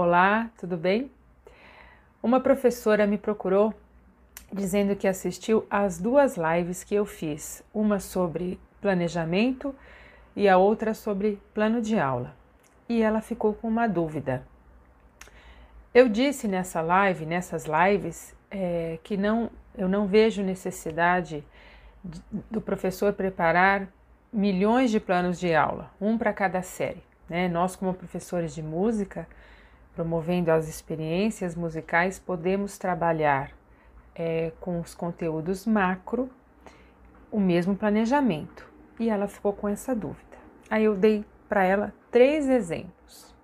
Olá, tudo bem? Uma professora me procurou dizendo que assistiu às duas lives que eu fiz, uma sobre planejamento e a outra sobre plano de aula. E ela ficou com uma dúvida. Eu disse nessa live, nessas lives, é, que não, eu não vejo necessidade de, do professor preparar milhões de planos de aula, um para cada série. Né? Nós, como professores de música, promovendo as experiências musicais, podemos trabalhar é, com os conteúdos macro o mesmo planejamento. E ela ficou com essa dúvida. Aí eu dei para ela três exemplos.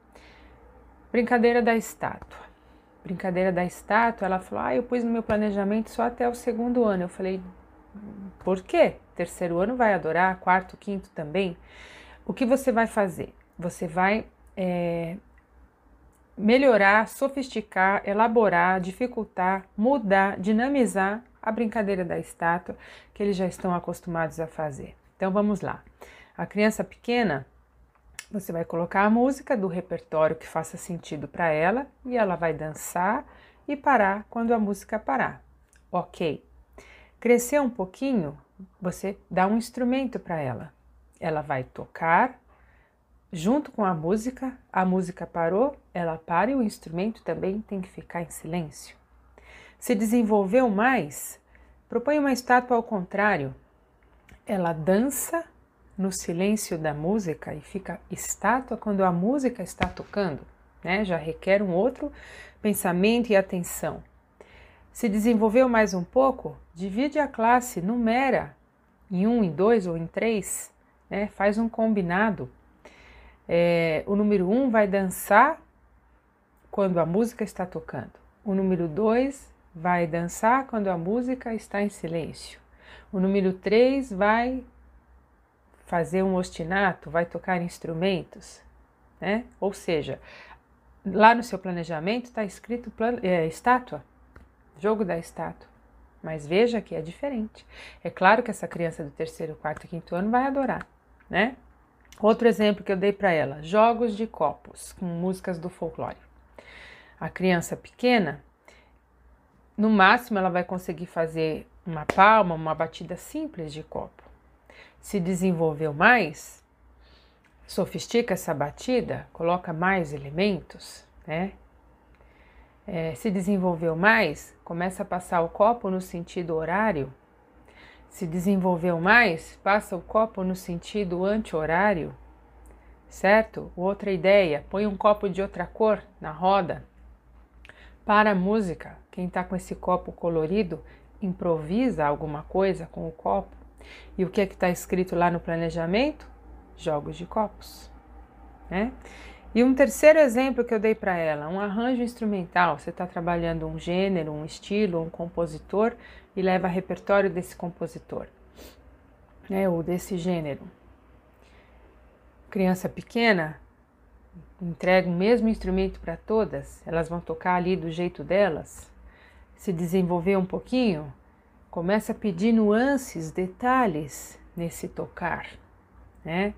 Brincadeira da estátua. Brincadeira da estátua, ela falou: Ah, eu pus no meu planejamento só até o segundo ano. Eu falei: Por quê? Terceiro ano vai adorar, quarto, quinto também. O que você vai fazer? Você vai é, melhorar, sofisticar, elaborar, dificultar, mudar, dinamizar a brincadeira da estátua que eles já estão acostumados a fazer. Então vamos lá. A criança pequena, você vai colocar a música do repertório que faça sentido para ela e ela vai dançar e parar quando a música parar. Ok. Crescer um pouquinho, você dá um instrumento para ela. Ela vai tocar junto com a música, a música parou, ela para e o instrumento também tem que ficar em silêncio. Se desenvolveu mais, propõe uma estátua ao contrário. Ela dança no silêncio da música e fica estátua quando a música está tocando, né? Já requer um outro pensamento e atenção. Se desenvolveu mais um pouco, divide a classe, numera em um, em dois ou em três, né? Faz um combinado é, o número 1 um vai dançar quando a música está tocando. O número 2 vai dançar quando a música está em silêncio. O número 3 vai fazer um ostinato, vai tocar instrumentos, né? Ou seja, lá no seu planejamento está escrito plan, é, estátua, jogo da estátua. Mas veja que é diferente. É claro que essa criança do terceiro, quarto e quinto ano vai adorar, né? Outro exemplo que eu dei para ela: jogos de copos com músicas do folclore. A criança pequena, no máximo, ela vai conseguir fazer uma palma, uma batida simples de copo. Se desenvolveu mais, sofistica essa batida, coloca mais elementos, né? É, se desenvolveu mais, começa a passar o copo no sentido horário se desenvolveu mais, passa o copo no sentido anti-horário, certo? Outra ideia, põe um copo de outra cor na roda. Para a música, quem está com esse copo colorido improvisa alguma coisa com o copo. E o que é que está escrito lá no planejamento? Jogos de copos. Né? E um terceiro exemplo que eu dei para ela, um arranjo instrumental. Você está trabalhando um gênero, um estilo, um compositor e leva repertório desse compositor, né, ou desse gênero. Criança pequena entrega o mesmo instrumento para todas, elas vão tocar ali do jeito delas. Se desenvolver um pouquinho, começa a pedir nuances, detalhes nesse tocar, né?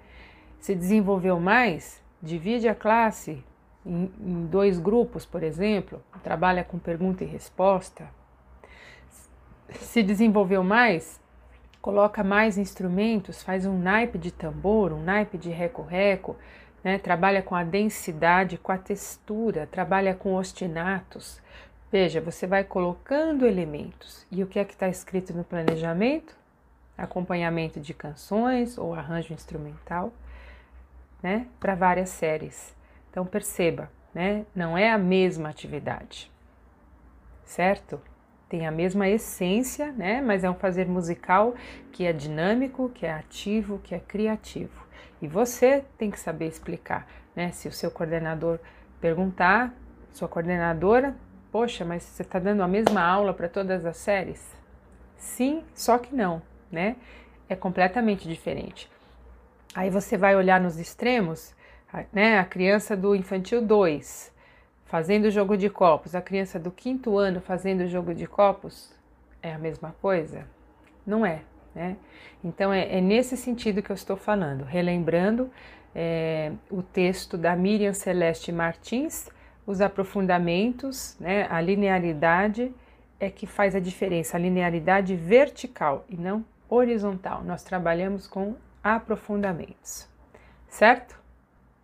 Se desenvolveu mais, divide a classe em, em dois grupos, por exemplo, trabalha com pergunta e resposta, se desenvolveu mais, coloca mais instrumentos, faz um naipe de tambor, um naipe de reco-reco, né? trabalha com a densidade, com a textura, trabalha com ostinatos. Veja, você vai colocando elementos. E o que é que está escrito no planejamento? Acompanhamento de canções ou arranjo instrumental, né? Para várias séries. Então perceba, né? Não é a mesma atividade, certo? tem a mesma essência, né? Mas é um fazer musical que é dinâmico, que é ativo, que é criativo. E você tem que saber explicar, né? Se o seu coordenador perguntar, sua coordenadora, poxa, mas você está dando a mesma aula para todas as séries? Sim, só que não, né? É completamente diferente. Aí você vai olhar nos extremos, né? A criança do infantil 2, fazendo jogo de copos, a criança do quinto ano fazendo jogo de copos, é a mesma coisa? Não é, né? Então é, é nesse sentido que eu estou falando, relembrando é, o texto da Miriam Celeste Martins, os aprofundamentos, né, a linearidade é que faz a diferença, a linearidade vertical e não horizontal. Nós trabalhamos com aprofundamentos, certo?